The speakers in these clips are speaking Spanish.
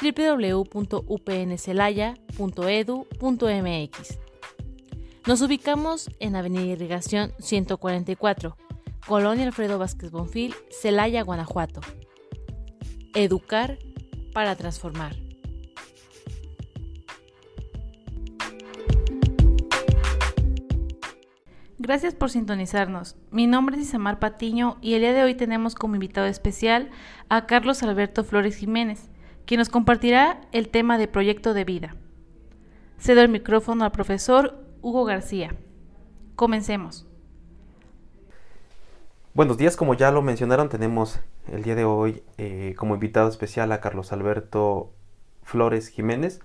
www.upncelaya.edu.mx. Nos ubicamos en Avenida Irrigación 144, Colonia Alfredo Vázquez Bonfil, Celaya, Guanajuato. Educar para transformar. Gracias por sintonizarnos. Mi nombre es Isamar Patiño y el día de hoy tenemos como invitado especial a Carlos Alberto Flores Jiménez, quien nos compartirá el tema de proyecto de vida. Cedo el micrófono al profesor Hugo García. Comencemos. Buenos días, como ya lo mencionaron, tenemos el día de hoy eh, como invitado especial a Carlos Alberto Flores Jiménez.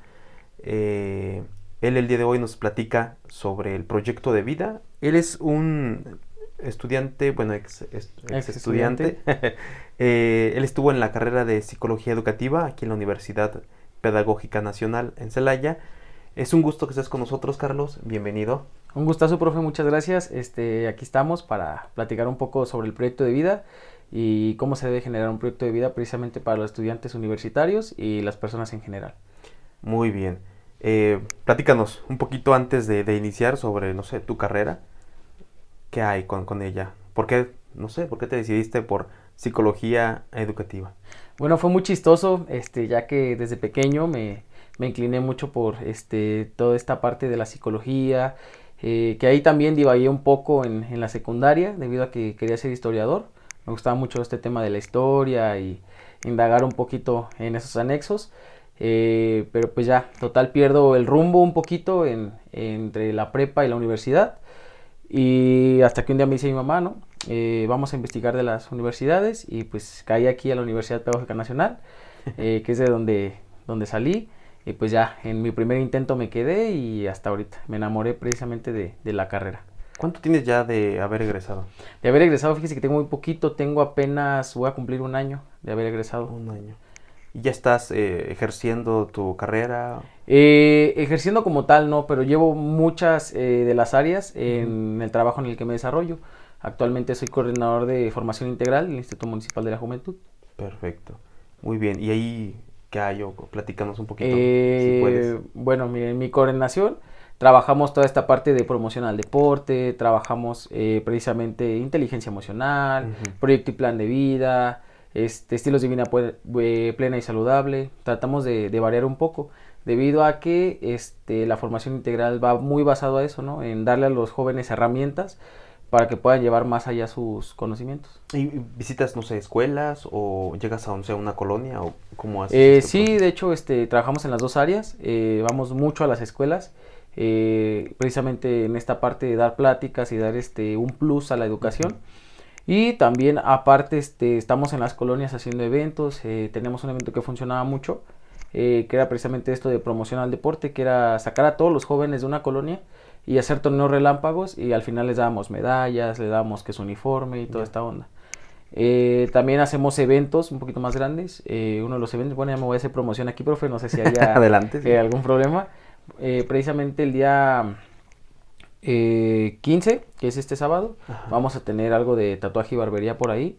Eh, él el día de hoy nos platica sobre el proyecto de vida. Él es un estudiante, bueno, ex, estudiante. Eh, él estuvo en la carrera de psicología educativa aquí en la Universidad Pedagógica Nacional en Celaya. Es un gusto que estés con nosotros, Carlos. Bienvenido. Un gustazo, profe. Muchas gracias. Este, aquí estamos para platicar un poco sobre el proyecto de vida y cómo se debe generar un proyecto de vida precisamente para los estudiantes universitarios y las personas en general. Muy bien. Eh, platícanos un poquito antes de, iniciar sobre, no sé, tu carrera. ¿Qué hay con, ella? ¿Por qué, no sé, por qué te decidiste por psicología educativa? Bueno, fue muy chistoso, este, ya que desde pequeño me, me incliné mucho por este, toda esta parte de la psicología, eh, que ahí también divagué un poco en, en, la secundaria, debido a que quería ser historiador. Me gustaba mucho este tema de la historia y indagar un poquito en esos anexos. Eh, pero pues ya, total pierdo el rumbo un poquito en, entre la prepa y la universidad. Y hasta que un día me dice mi mamá, ¿no? Eh, vamos a investigar de las universidades y pues caí aquí a la Universidad Pedagógica Nacional, eh, que es de donde, donde salí. Y pues ya, en mi primer intento me quedé y hasta ahorita me enamoré precisamente de, de la carrera. ¿Cuánto tienes ya de haber egresado? De haber egresado, fíjese que tengo muy poquito, tengo apenas, voy a cumplir un año de haber egresado. Un año. ¿Y ya estás eh, ejerciendo tu carrera? Eh, ejerciendo como tal, no, pero llevo muchas eh, de las áreas en el trabajo en el que me desarrollo. Actualmente soy coordinador de formación integral del Instituto Municipal de la Juventud. Perfecto. Muy bien. ¿Y ahí qué hay? O platícanos un poquito, si puedes. Bueno, en mi coordinación trabajamos toda esta parte de promoción al deporte, trabajamos precisamente inteligencia emocional, proyecto y plan de vida, este, estilos de vida eh, plena y saludable. Tratamos de, variar un poco debido a que este, la formación integral va muy basado a eso, ¿no? En darle a los jóvenes herramientas para que puedan llevar más allá sus conocimientos. ¿Y visitas, no sé, escuelas o llegas a, una colonia o cómo haces? Eh, sí, de hecho, este, trabajamos en las dos áreas, eh, vamos mucho a las escuelas, precisamente en esta parte de dar pláticas y dar este, un plus a la educación. Y también aparte este, estamos en las colonias haciendo eventos, eh, tenemos un evento que funcionaba mucho, eh, que era precisamente esto de promoción al deporte, que era sacar a todos los jóvenes de una colonia y hacer torneos relámpagos y al final les dábamos medallas, le dábamos que es uniforme y toda esta onda. Eh, también hacemos eventos un poquito más grandes. uno de los eventos, bueno, ya me voy a hacer promoción aquí, profe, no sé si haya Adelante, algún problema. precisamente el día eh, 15, que es este sábado, vamos a tener algo de tatuaje y barbería por ahí.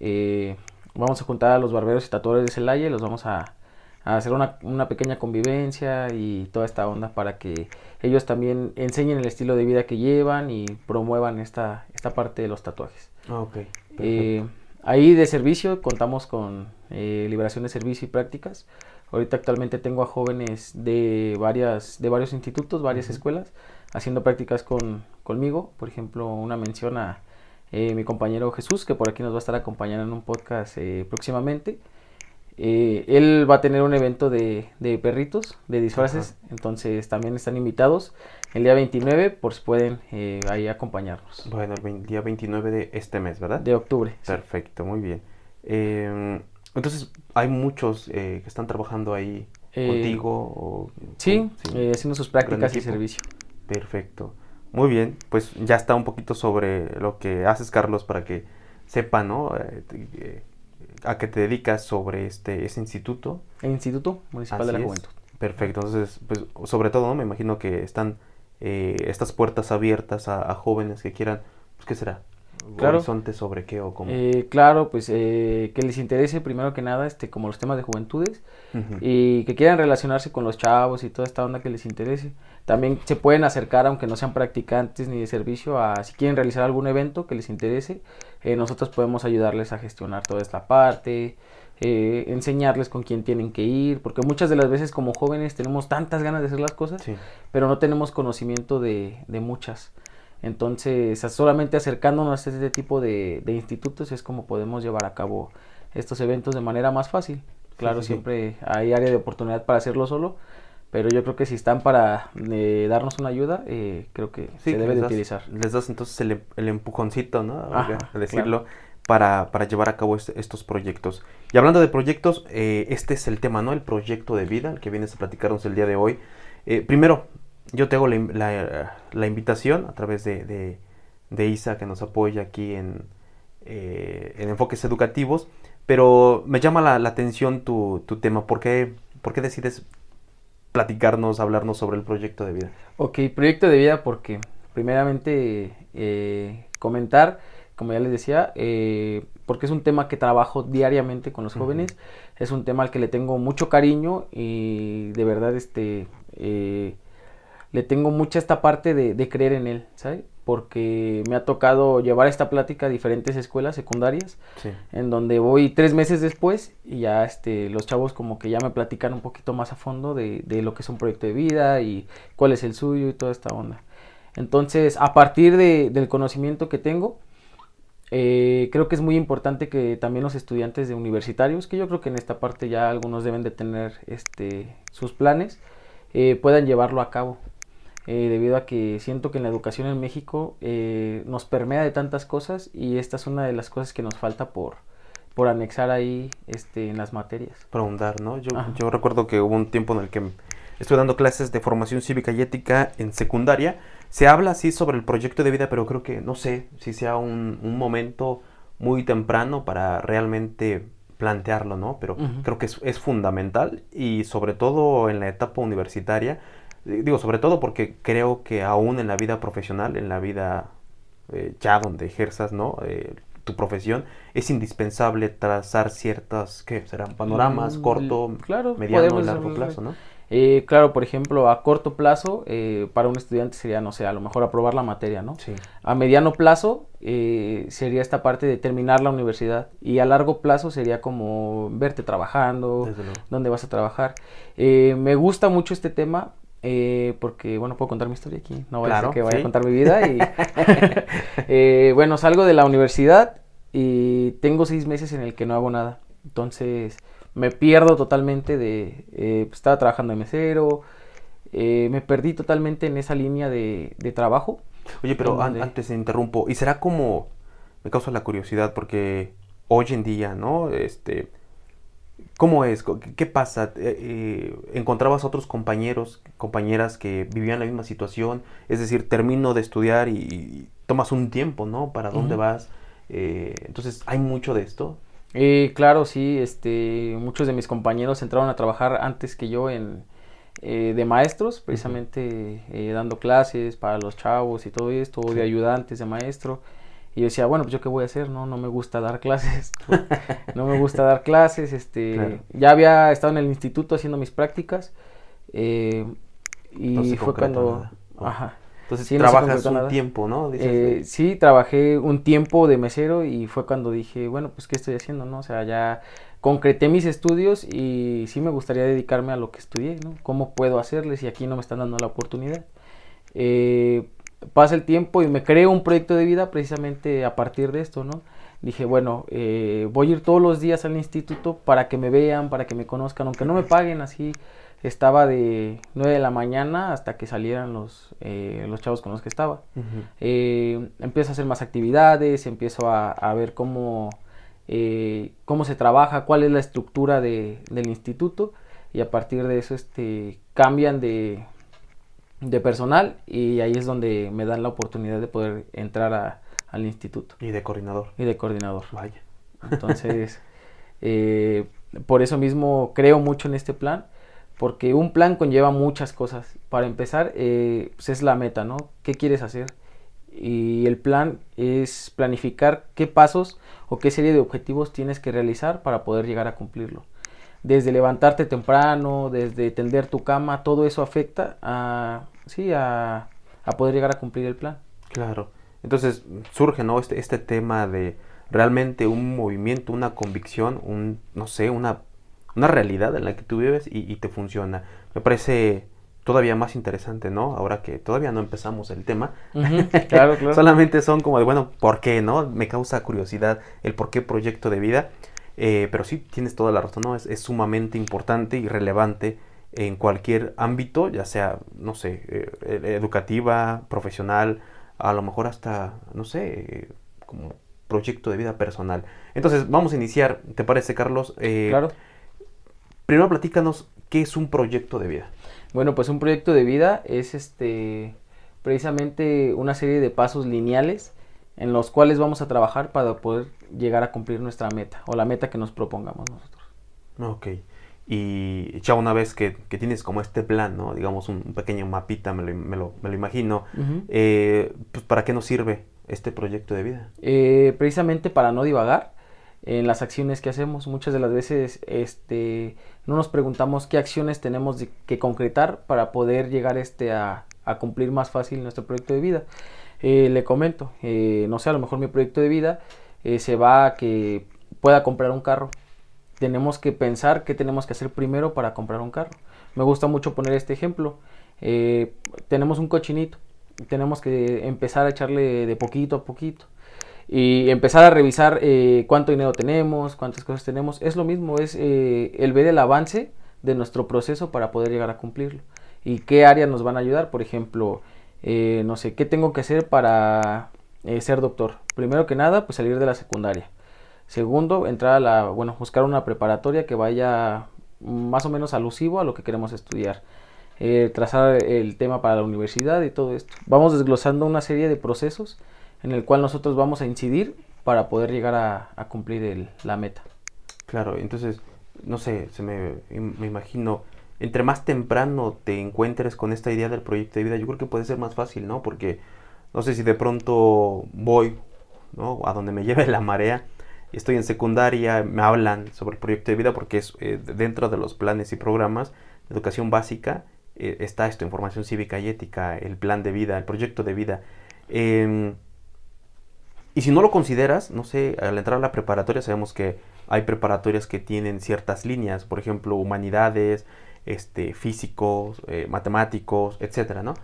Eh, vamos a juntar a los barberos y tatuadores de Celaya y los vamos a, hacer una, pequeña convivencia y toda esta onda para que ellos también enseñen el estilo de vida que llevan y promuevan esta, esta parte de los tatuajes. Ah, eh, ahí de servicio contamos con eh, liberación de servicio y prácticas. Ahorita actualmente tengo a jóvenes de varias de varios institutos, varias escuelas haciendo prácticas con, conmigo. Por ejemplo, una mención a eh, mi compañero Jesús, que por aquí nos va a estar acompañando en un podcast eh, próximamente. Eh, él va a tener un evento de, de perritos, de disfraces, entonces también están invitados el día 29 por si pueden ahí acompañarnos. Bueno, el día 29 de este mes, ¿verdad? De octubre. Perfecto, muy bien. Em, entonces hay muchos que están trabajando ahí Eh, contigo. O, sí, sí. eh, haciendo sus prácticas y servicio. Perfecto. Muy bien, pues ya está un poquito sobre lo que haces, Carlos, para que sepan, ¿no? Eh, eh, a qué te dedicas sobre este ese instituto. El Instituto Municipal de la es. Juventud. Perfecto, entonces, pues sobre todo, ¿no? Me imagino que están eh, estas puertas abiertas a, a jóvenes que quieran, pues, ¿qué será? Claro. Horizonte sobre qué o cómo. Eh, claro, pues eh, que les interese primero que nada este como los temas de juventudes y que quieran relacionarse con los chavos y toda esta onda que les interese. También se pueden acercar, aunque no sean practicantes ni de servicio, a si quieren realizar algún evento que les interese, eh, nosotros podemos ayudarles a gestionar toda esta parte, eh, enseñarles con quién tienen que ir, porque muchas de las veces como jóvenes tenemos tantas ganas de hacer las cosas, Sí. pero no tenemos conocimiento de, de muchas. Entonces, solamente acercándonos a este tipo de, de institutos es como podemos llevar a cabo estos eventos de manera más fácil. Claro, sí, sí. siempre hay área de oportunidad para hacerlo solo, pero yo creo que si están para eh, darnos una ayuda, eh, creo que Sí, se debe de das- utilizar. Les das entonces el, em- el empujoncito, ¿no? Ajá, A decirlo, para, para llevar a cabo este- estos proyectos. Y hablando de proyectos, eh, este es el tema, ¿no? El proyecto de vida, el que vienes a platicarnos el día de hoy. Eh, primero, yo te hago la, la- la invitación a través de, de- de Isa, que nos apoya aquí en, eh, en Enfoques Educativos, pero me llama la, la atención tu, tu tema. ¿Por qué, ¿Por qué decides platicarnos, hablarnos sobre el proyecto de vida? Ok, proyecto de vida porque primeramente eh, comentar, como ya les decía, eh, porque es un tema que trabajo diariamente con los jóvenes, es un tema al que le tengo mucho cariño y de verdad este eh, le tengo mucha esta parte de, de creer en él, ¿sabes? Porque me ha tocado llevar esta plática a diferentes escuelas secundarias Sí. en donde voy tres meses después y ya este, los chavos como que ya me platican un poquito más a fondo de, de lo que es un proyecto de vida y cuál es el suyo y toda esta onda. Entonces, a partir de- del conocimiento que tengo, eh, creo que es muy importante que también los estudiantes de universitarios, que yo creo que en esta parte ya algunos deben de tener este, sus planes, eh, puedan llevarlo a cabo. Eh, debido a que siento que en la educación en México eh, nos permea de tantas cosas y esta es una de las cosas que nos falta por, por anexar ahí este, en las materias. ahondar, ¿no? Yo, Ajá. yo recuerdo que hubo un tiempo en el que estoy dando clases de formación cívica y ética en secundaria. Se habla así sobre el proyecto de vida, pero creo que no sé si sea un, un momento muy temprano para realmente plantearlo, ¿no? Pero Ujú. creo que es, es fundamental y sobre todo en la etapa universitaria. Digo, sobre todo porque creo que aún en la vida profesional, en la vida eh, ya donde ejerzas, ¿no? Eh, tu profesión, es indispensable trazar ciertas, ¿qué serán? Panoramas, Mm, corto, claro, mediano y largo plazo, ¿no? Eh, claro, por ejemplo, a corto plazo, eh, para un estudiante sería, no sé, a lo mejor aprobar la materia, ¿no? Sí. A mediano plazo eh, sería esta parte de terminar la universidad y a largo plazo sería como verte trabajando, Desde luego. dónde vas a trabajar. Eh, me gusta mucho este tema eh, porque, bueno, puedo contar mi historia aquí, no voy a Claro, que vaya sí. a contar mi vida. Y, Eh, bueno, salgo de la universidad y tengo seis meses en el que no hago nada. Entonces me pierdo totalmente de... eh, pues, estaba trabajando de mesero, eh, me perdí totalmente en esa línea de, de trabajo. Oye, pero antes te interrumpo, ¿y será como, me causa la curiosidad, porque hoy en día, ¿no? Este, ¿cómo es? ¿Qué, pasa? Eh, eh, ¿Encontrabas otros compañeros, compañeras que vivían la misma situación? Es decir, termino de estudiar y, y tomas un tiempo, ¿no? ¿Para dónde vas? Eh, entonces, ¿hay mucho de esto? Eh, claro, sí, este, muchos de mis compañeros entraron a trabajar antes que yo en, eh, de maestros, precisamente eh, dando clases para los chavos y todo esto, o Sí. de ayudantes de maestro. Y yo decía, bueno, pues yo qué voy a hacer, no, no me gusta dar clases, no me gusta dar clases, este, Claro. ya había estado en el instituto haciendo mis prácticas, eh, y No fue cuando. Oh. ajá, Entonces, Sí, trabajas un nada. tiempo, ¿no? Dices, eh, sí, trabajé un tiempo de mesero y fue cuando dije, bueno, pues ¿qué estoy haciendo, no? O sea, ya concreté mis estudios y sí me gustaría dedicarme a lo que estudié, ¿no? ¿Cómo puedo hacerles si aquí no me están dando la oportunidad? Eh, pasa el tiempo y me creo un proyecto de vida precisamente a partir de esto, ¿no? Dije, bueno, eh, voy a ir todos los días al instituto para que me vean, para que me conozcan, aunque no me paguen así. Estaba de 9 de la mañana hasta que salieran los, eh, los chavos con los que estaba. Eh, empiezo a hacer más actividades, empiezo a, a ver cómo, eh, cómo se trabaja, cuál es la estructura de- del instituto y a partir de eso este, cambian de, de personal y ahí es donde me dan la oportunidad de poder entrar a, al instituto. Y de coordinador. Y de coordinador. Vaya. Entonces, eh, por eso mismo creo mucho en este plan, porque un plan conlleva muchas cosas. Para empezar, eh, pues es la meta, ¿no? ¿Qué quieres hacer? Y el plan es planificar qué pasos o qué serie de objetivos tienes que realizar para poder llegar a cumplirlo. Desde levantarte temprano, desde tender tu cama, todo eso afecta a, sí, a, a poder llegar a cumplir el plan. Claro. Entonces surge, ¿no? Este, este tema de realmente un movimiento, una convicción, un, no sé, una, una realidad en la que tú vives y, y te funciona. Me parece todavía más interesante, ¿no? Ahora que todavía no empezamos el tema. claro, claro. Solamente son como de, bueno, ¿por qué, no? Me causa curiosidad el por qué proyecto de vida. Eh, pero sí, tienes toda la razón, ¿no? Es, es, sumamente importante y relevante en cualquier ámbito, ya sea, no sé, eh, educativa, profesional, a lo mejor hasta, no sé, eh, como proyecto de vida personal. Entonces, vamos a iniciar, ¿te parece, Carlos? Eh, claro. Primero platícanos qué es un proyecto de vida. Bueno, pues un proyecto de vida es este precisamente una serie de pasos lineales en los cuales vamos a trabajar para poder llegar a cumplir nuestra meta o la meta que nos propongamos nosotros. Ok. Y ya una vez que, que tienes como este plan, ¿no? digamos un, pequeño mapita, me lo, me lo, me lo imagino, eh, pues ¿para qué nos sirve este proyecto de vida? Eh, precisamente para no divagar en las acciones que hacemos. Muchas de las veces este, no nos preguntamos qué acciones tenemos que concretar para poder llegar este, a, a cumplir más fácil nuestro proyecto de vida. Eh, le comento, eh, no sé, a lo mejor mi proyecto de vida eh, se va a que pueda comprar un carro. Tenemos que pensar qué tenemos que hacer primero para comprar un carro. Me gusta mucho poner este ejemplo. tenemos un cochinito, tenemos que empezar a echarle de poquito a poquito y empezar a revisar cuánto dinero tenemos, cuántas cosas tenemos. Es lo mismo, es el ver el avance de nuestro proceso para poder llegar a cumplirlo. Y qué áreas nos van a ayudar, por ejemplo, eh, no sé, ¿qué tengo que hacer para eh, ser doctor? Primero que nada, pues salir de la secundaria. Segundo, entrar a la, bueno, buscar una preparatoria que vaya más o menos alusivo a lo que queremos estudiar. Eh, trazar el tema para la universidad y todo esto. Vamos desglosando una serie de procesos en el cual nosotros vamos a incidir para poder llegar a, cumplir la meta. Claro, entonces, no sé, se me, me imagino entre más temprano te encuentres con esta idea del proyecto de vida, yo creo que puede ser más fácil, ¿no? Porque no sé si de pronto voy, ¿no? A donde me lleve la marea, estoy en secundaria, me hablan sobre el proyecto de vida porque es eh, dentro de los planes y programas de educación básica eh, está esto, información cívica y ética, el plan de vida, el proyecto de vida. Em, y si no lo consideras, no sé, al entrar a la preparatoria sabemos que hay preparatorias que tienen ciertas líneas, por ejemplo, humanidades, este, físicos, eh, matemáticos, etcétera, ¿no?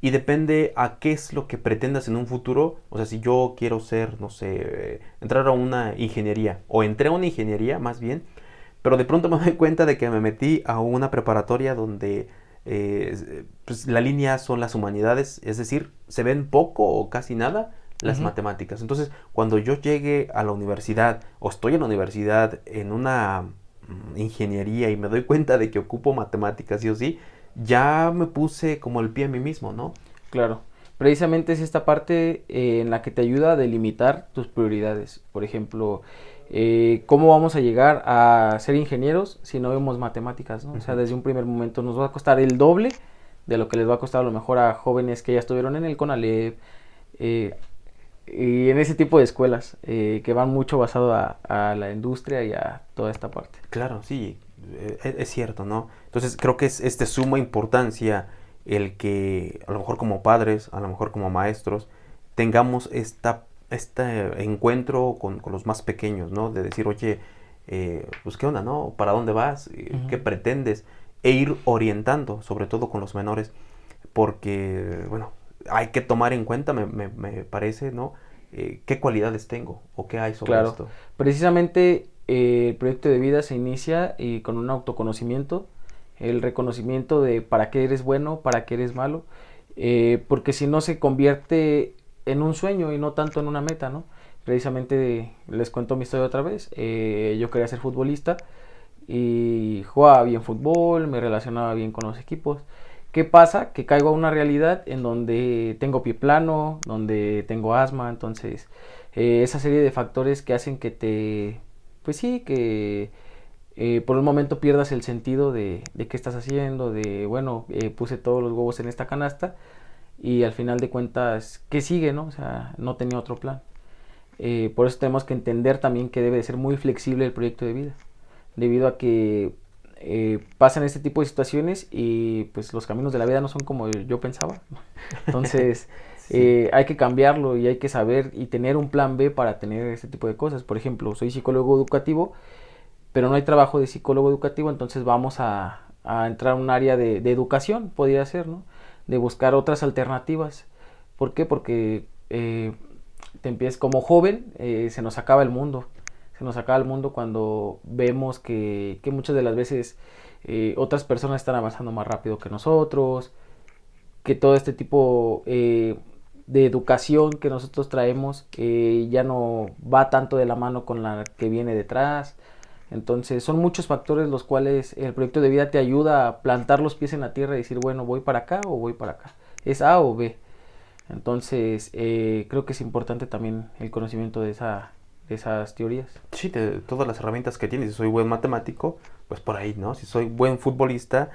Y depende a qué es lo que pretendas en un futuro. O sea, si yo quiero ser, no sé, eh, entrar a una ingeniería, o entré a una ingeniería más bien, pero de pronto me doy cuenta de que me metí a una preparatoria donde eh, pues, la línea son las humanidades, es decir, se ven poco o casi nada las matemáticas. Entonces, cuando yo llegue a la universidad o estoy en la universidad en una ingeniería y me doy cuenta de que ocupo matemáticas sí o sí, ya me puse como el pie a mí mismo, ¿no? Claro. Precisamente es esta parte eh, en la que te ayuda a delimitar tus prioridades. Por ejemplo, eh, ¿cómo vamos a llegar a ser ingenieros si no vemos matemáticas? ¿no? O sea, desde un primer momento nos va a costar el doble de lo que les va a costar a lo mejor a jóvenes que ya estuvieron en el CONALEP, eh, y en ese tipo de escuelas eh, que van mucho basado a, la industria y a toda esta parte. Claro, sí, eh, es, cierto, ¿no? Entonces creo que es, de suma importancia el que a lo mejor como padres, a lo mejor como maestros, tengamos esta, este encuentro con, los más pequeños, ¿no? De decir, oye, eh, pues qué onda, ¿no? ¿Para dónde vas? ¿Qué pretendes? E ir orientando, sobre todo con los menores, porque, bueno, hay que tomar en cuenta, me, me, parece, ¿no? Eh, ¿Qué cualidades tengo o qué hay sobre claro. esto? Precisamente eh, el proyecto de vida se inicia y con un autoconocimiento, el reconocimiento de para qué eres bueno, para qué eres malo, eh, porque si no se convierte en un sueño y no tanto en una meta, ¿no? Precisamente les cuento mi historia otra vez, yo quería ser futbolista y jugaba bien fútbol, me relacionaba bien con los equipos. ¿Qué pasa? Que caigo a una realidad en donde tengo pie plano, donde tengo asma, entonces eh, esa serie de factores que hacen que te, pues sí, que eh, por un momento pierdas el sentido de, qué estás haciendo, de, bueno, eh, puse todos los huevos en esta canasta y al final de cuentas, ¿qué sigue, no? O sea, no tenía otro plan. por eso tenemos que entender también que debe de ser muy flexible el proyecto de vida, debido a que eh, pasan este tipo de situaciones y pues los caminos de la vida no son como yo pensaba. Entonces eh, hay que cambiarlo y hay que saber y tener un plan B para tener este tipo de cosas. Por ejemplo, soy psicólogo educativo, pero no hay trabajo de psicólogo educativo, entonces vamos a, entrar a un área de, educación, podría ser, ¿no? De buscar otras alternativas. ¿Por qué? Porque eh, te empiezas como joven, se nos acaba el mundo se nos acaba el mundo cuando vemos que, muchas de las veces eh, otras personas están avanzando más rápido que nosotros, que todo este tipo eh, de educación que nosotros traemos eh, ya no va tanto de la mano con la que viene detrás. Entonces son muchos factores los cuales el proyecto de vida te ayuda a plantar los pies en la tierra y decir, bueno, voy para acá o voy para acá. Es A o B. Entonces creo que es importante también el conocimiento de esa, esas teorías. Sí, de todas las herramientas que tienes. Si soy buen matemático, pues por ahí, ¿no? Si soy buen futbolista,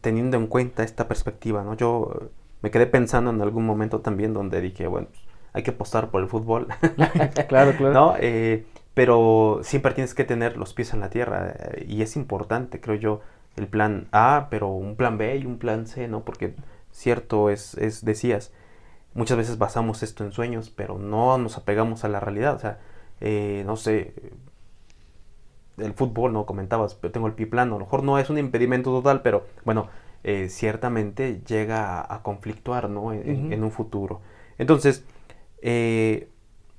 teniendo en cuenta esta perspectiva, ¿no? Yo me quedé pensando en algún momento también donde dije, bueno, pues, hay que apostar por el fútbol. claro, claro. ¿No? Eh, pero siempre tienes que tener los pies en la tierra eh, y es importante, creo yo, el plan A, pero un plan B y un plan C, ¿no? Porque cierto es, es decías, muchas veces basamos esto en sueños, pero no nos apegamos a la realidad, o sea, eh, no sé, el fútbol, ¿no? Comentabas, pero tengo el pie plano, a lo mejor no es un impedimento total, pero bueno, eh, ciertamente llega a, conflictuar, ¿no? En, un futuro. Entonces, eh,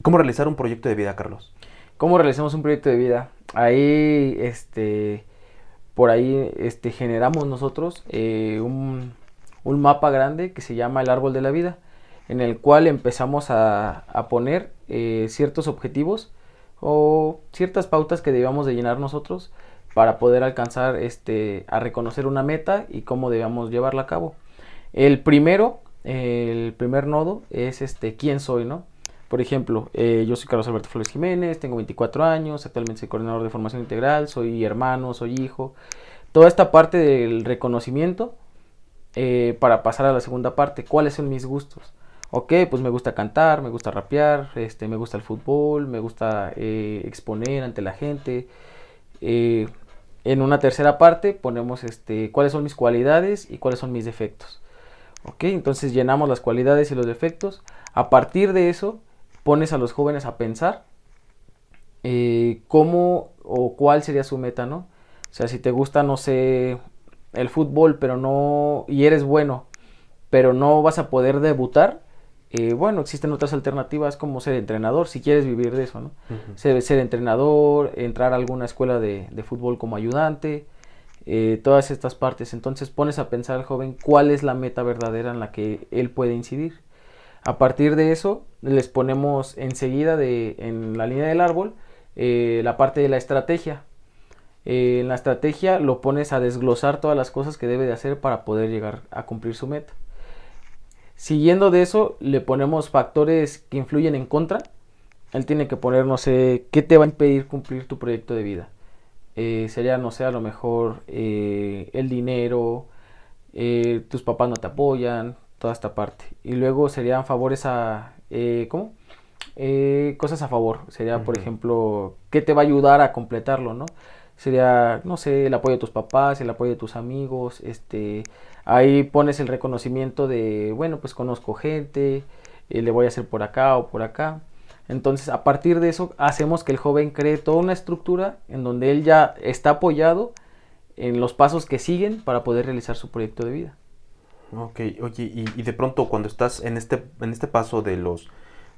¿cómo realizar un proyecto de vida, Carlos? ¿Cómo realizamos un proyecto de vida? Ahí, este, por ahí, este, generamos nosotros un, un mapa grande que se llama el árbol de la vida en el cual empezamos a, poner eh, ciertos objetivos o ciertas pautas que debíamos de llenar nosotros para poder alcanzar este a reconocer una meta y cómo debíamos llevarla a cabo. El primero, el primer nodo es este quién soy, ¿no? Por ejemplo, eh, yo soy Carlos Alberto Flores Jiménez, tengo 24 años, actualmente soy coordinador de formación integral, soy hermano, soy hijo. Toda esta parte del reconocimiento eh, para pasar a la segunda parte, ¿cuáles son mis gustos? Ok, pues me gusta cantar, me gusta rapear, este, me gusta el fútbol, me gusta eh, exponer ante la gente. Eh, en una tercera parte ponemos este, cuáles son mis cualidades y cuáles son mis defectos. Ok, entonces llenamos las cualidades y los defectos. A partir de eso, pones a los jóvenes a pensar eh, cómo o cuál sería su meta, ¿no? O sea, si te gusta, no sé, el fútbol, pero no, y eres bueno, pero no vas a poder debutar, eh, bueno, existen otras alternativas como ser entrenador, si quieres vivir de eso, ¿no? ser, ser, entrenador, entrar a alguna escuela de, fútbol como ayudante, eh, todas estas partes. Entonces pones a pensar al joven cuál es la meta verdadera en la que él puede incidir. A partir de eso, les ponemos enseguida de, en la línea del árbol eh, la parte de la estrategia. en la estrategia lo pones a desglosar todas las cosas que debe de hacer para poder llegar a cumplir su meta. Siguiendo de eso, le ponemos factores que influyen en contra. Él tiene que poner, no sé, qué te va a impedir cumplir tu proyecto de vida. Eh, sería, no sé, a lo mejor eh, el dinero, eh, tus papás no te apoyan, toda esta parte. Y luego serían favores a, ¿cómo? cosas a favor. Sería, por ejemplo, qué te va a ayudar a completarlo, ¿no? Sería, no sé, el apoyo de tus papás, el apoyo de tus amigos, este, Ahí pones el reconocimiento de, bueno, pues conozco gente, eh, le voy a hacer por acá o por acá. Entonces, a partir de eso, hacemos que el joven cree toda una estructura en donde él ya está apoyado en los pasos que siguen para poder realizar su proyecto de vida. Ok, oye, y, de pronto cuando estás en este, en este paso de los,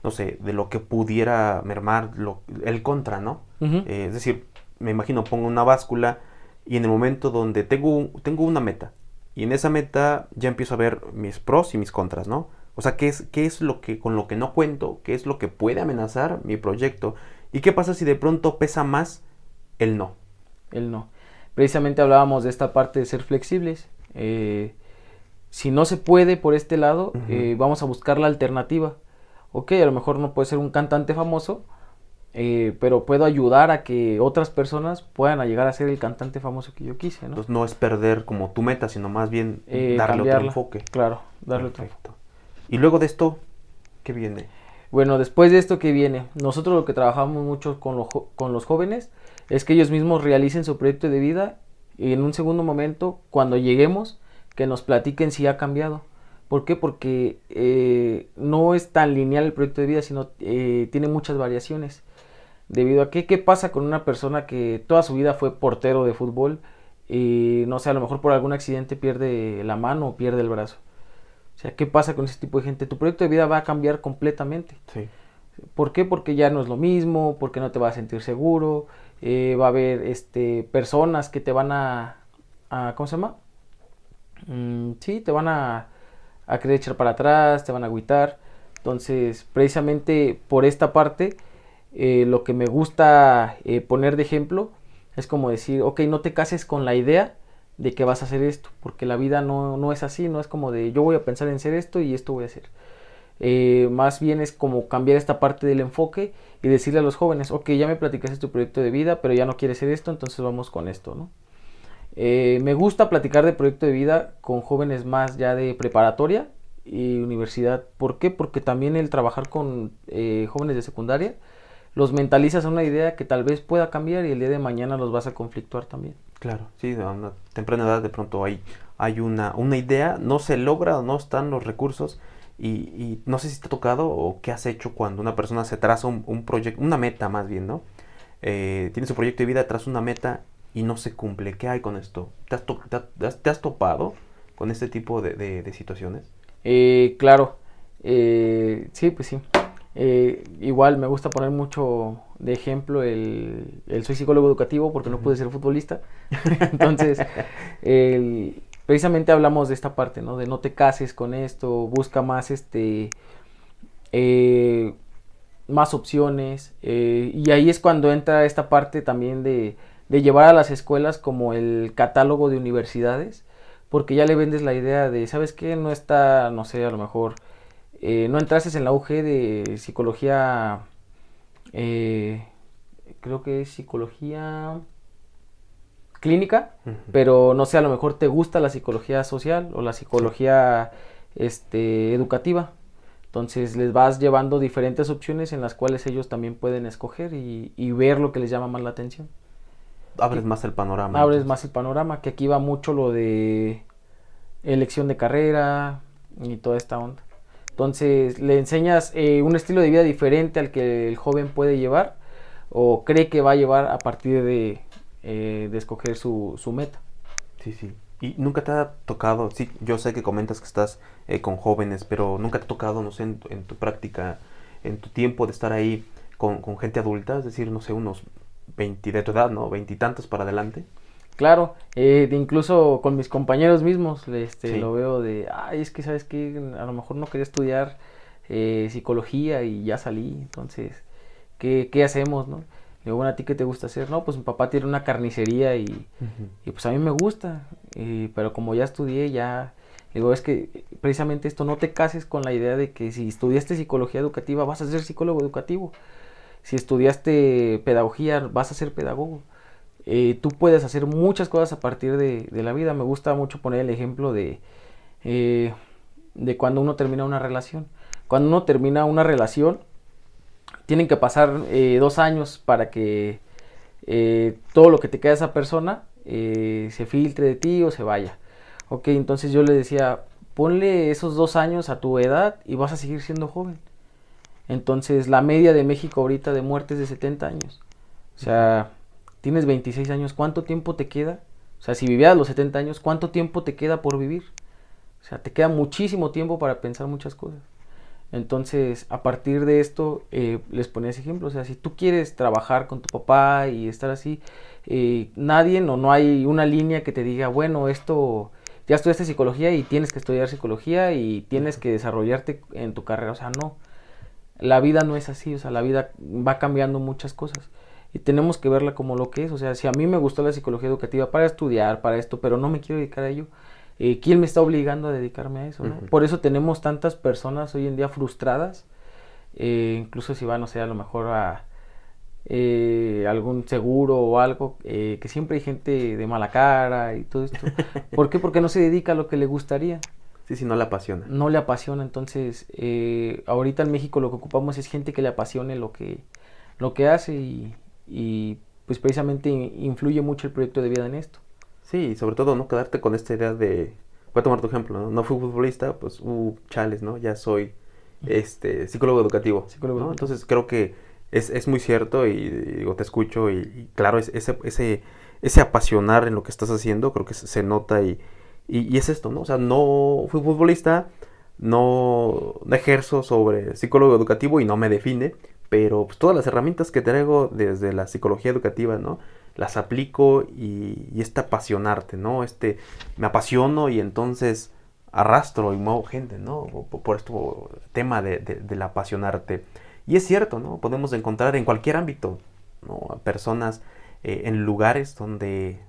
no sé, de lo que pudiera mermar lo, el contra, ¿no? Eh, es decir, me imagino, pongo una báscula y en el momento donde tengo, tengo una meta, y en esa meta ya empiezo a ver mis pros y mis contras, ¿no? O sea, ¿qué es, qué es lo que con lo que no cuento? ¿Qué es lo que puede amenazar mi proyecto? ¿Y qué pasa si de pronto pesa más el no? El no. precisamente hablábamos de esta parte de ser flexibles. Eh, si no se puede por este lado, eh, vamos a buscar la alternativa. Ok, a lo mejor no puede ser un cantante famoso, eh, pero puedo ayudar a que otras personas puedan llegar a ser el cantante famoso que yo quise, ¿no? Entonces no es perder como tu meta, sino más bien darle otro enfoque. Claro, darle otro enfoque. Y luego de esto, ¿qué viene? Bueno, después de esto que viene, nosotros lo que trabajamos mucho con, con los jóvenes es que ellos mismos realicen su proyecto de vida y en un segundo momento, cuando lleguemos, que nos platiquen si ha cambiado. ¿Por qué? Porque eh, no es tan lineal el proyecto de vida, sino eh, tiene muchas variaciones. Debido a que, ¿qué pasa con una persona que toda su vida fue portero de fútbol y no sé, a lo mejor por algún accidente pierde la mano o pierde el brazo? O sea, ¿qué pasa con ese tipo de gente? Tu proyecto de vida va a cambiar completamente. Sí. ¿Por qué? Porque ya no es lo mismo, porque no te vas a sentir seguro, eh, va a haber este, personas que te van a, ¿cómo se llama? Mm, sí, te van a, a querer echar para atrás, te van a agüitar. Entonces, precisamente por esta parte, eh, lo que me gusta eh, poner de ejemplo es como decir, ok, no te cases con la idea de que vas a hacer esto, porque la vida no, no es así, no es como de yo voy a pensar en hacer esto y esto voy a hacer. Eh, más bien es como cambiar esta parte del enfoque y decirle a los jóvenes, ok, ya me platicaste tu proyecto de vida, pero ya no quieres hacer esto, entonces vamos con esto, ¿no? Me gusta platicar de proyecto de vida con jóvenes más ya de preparatoria y universidad. ¿Por qué? Porque también el trabajar con jóvenes de secundaria los mentalizas a una idea que tal vez pueda cambiar y el día de mañana los vas a conflictuar también. Claro, sí, a una temprana edad de pronto hay, hay una, una idea, no se logra o no están los recursos y, no sé si te ha tocado o qué has hecho cuando una persona se traza un, proyecto, una meta más bien, ¿no? Eh, tiene su proyecto de vida, traza una meta y no se cumple. ¿Qué hay con esto? ¿Te has, topado con este tipo de, situaciones? Eh, claro, eh, sí, pues sí. Igual me gusta poner mucho de ejemplo el, el soy psicólogo educativo porque no pude ser futbolista. Entonces, el, precisamente hablamos de esta parte, ¿no? De no te cases con esto, busca más este... Eh, más opciones eh, y ahí es cuando entra esta parte también de, de, llevar a las escuelas como el catálogo de universidades porque ya le vendes la idea de sabes qué no está no sé a lo mejor eh, no entrases en la UG de psicología creo que es psicología clínica, pero no sé, a lo mejor te gusta la psicología social o la psicología este, educativa. Entonces les vas llevando diferentes opciones en las cuales ellos también pueden escoger y, ver lo que les llama más la atención. Abres más el panorama. Abres más el panorama, que aquí va mucho lo de elección de carrera y toda esta onda. Entonces le enseñas eh, un estilo de vida diferente al que el joven puede llevar o cree que va a llevar a partir de, eh, de escoger su, su, meta. Sí, sí. ¿Y nunca te ha tocado, sí, yo sé que comentas que estás eh, con jóvenes, pero nunca te ha tocado, no sé, en, tu práctica, en tu tiempo de estar ahí con, con gente adulta, es decir, no sé, unos 20 de tu edad, ¿no? Veintitantos para adelante. Claro, eh, incluso con mis compañeros mismos este, lo veo de, ay, es que sabes que a lo mejor no quería estudiar psicología y ya salí, entonces, ¿qué, qué hacemos, no? digo, bueno, ¿a ti qué te gusta hacer? No, pues mi papá tiene una carnicería y, y pues a mí me gusta. pero como ya estudié, ya... Digo, es que precisamente esto, no te cases con la idea de que si estudiaste psicología educativa vas a ser psicólogo educativo. Si estudiaste pedagogía vas a ser pedagogo. Eh, tú puedes hacer muchas cosas a partir de, de, la vida. Me gusta mucho poner el ejemplo de, eh, de cuando uno termina una relación. Cuando uno termina una relación, tienen que pasar eh, dos años para que todo lo que te queda de esa persona se filtre de ti o se vaya. Ok, entonces yo le decía, ponle esos dos años a tu edad y vas a seguir siendo joven. Entonces la media de México ahorita de muerte es de 70 años. O sea, tienes 26 años, ¿cuánto tiempo te queda? O sea, si vivías los 70 años, ¿cuánto tiempo te queda por vivir? O sea, te queda muchísimo tiempo para pensar muchas cosas. Entonces, a partir de esto, eh, les ponía ese ejemplo. O sea, si tú quieres trabajar con tu papá y estar así, eh, nadie o no hay una línea que te diga, bueno, esto, ya estudiaste psicología y tienes que estudiar psicología y tienes que desarrollarte en tu carrera. O sea, no. La vida no es así, o sea, la vida va cambiando muchas cosas. Y tenemos que verla como lo que es. O sea, si a mí me gustó la psicología educativa para estudiar, para esto, pero no me quiero dedicar a ello, eh, ¿quién me está obligando a dedicarme a eso? Por eso tenemos tantas personas hoy en día frustradas, eh, incluso si van, o sea, a lo mejor a eh, algún seguro o algo, que siempre hay gente de mala cara y todo esto. ¿Por qué? Porque no se dedica a lo que le gustaría. Sí, sí, no le apasiona. No le apasiona, entonces ahorita en México lo que ocupamos es gente que le apasione lo que, lo que hace y, y pues precisamente influye mucho el proyecto de vida en esto. Sí, sobre todo no quedarte con esta idea de, voy a tomar tu ejemplo, ¿no? No fui futbolista, pues, uh, chales, ¿no? Ya soy este psicólogo educativo. Psicólogo Entonces creo que es, es muy cierto y, digo, te escucho y, claro, ese, ese, ese apasionar en lo que estás haciendo, creo que se, nota y, y, es esto, ¿no? O sea, no fui futbolista, no, no ejerzo sobre psicólogo educativo y no me define, pero pues, todas las herramientas que traigo desde la psicología educativa, ¿no? Las aplico y, y este apasionarte, ¿no? Este, me apasiono y entonces arrastro y muevo gente, ¿no? Por, esto tema de, del apasionarte. Y es cierto, ¿no? Podemos encontrar en cualquier ámbito, ¿no? Personas eh, en lugares donde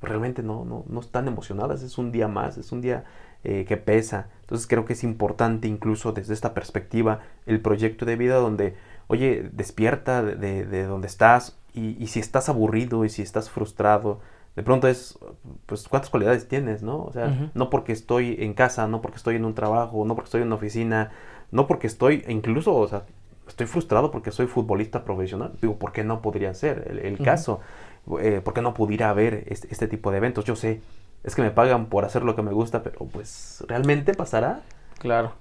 realmente no, no, no, están emocionadas, es un día más, es un día eh, que pesa. Entonces creo que es importante incluso desde esta perspectiva el proyecto de vida donde oye, despierta de, de, donde estás y, si estás aburrido y si estás frustrado, de pronto es, pues, ¿cuántas cualidades tienes, no? O sea, no porque estoy en casa, no porque estoy en un trabajo, no porque estoy en una oficina, no porque estoy, incluso, o sea, estoy frustrado porque soy futbolista profesional. Digo, ¿por qué no podría ser el, caso? Eh, ¿Por qué no pudiera haber este, este, tipo de eventos? Yo sé, es que me pagan por hacer lo que me gusta, pero pues, ¿realmente pasará? Claro.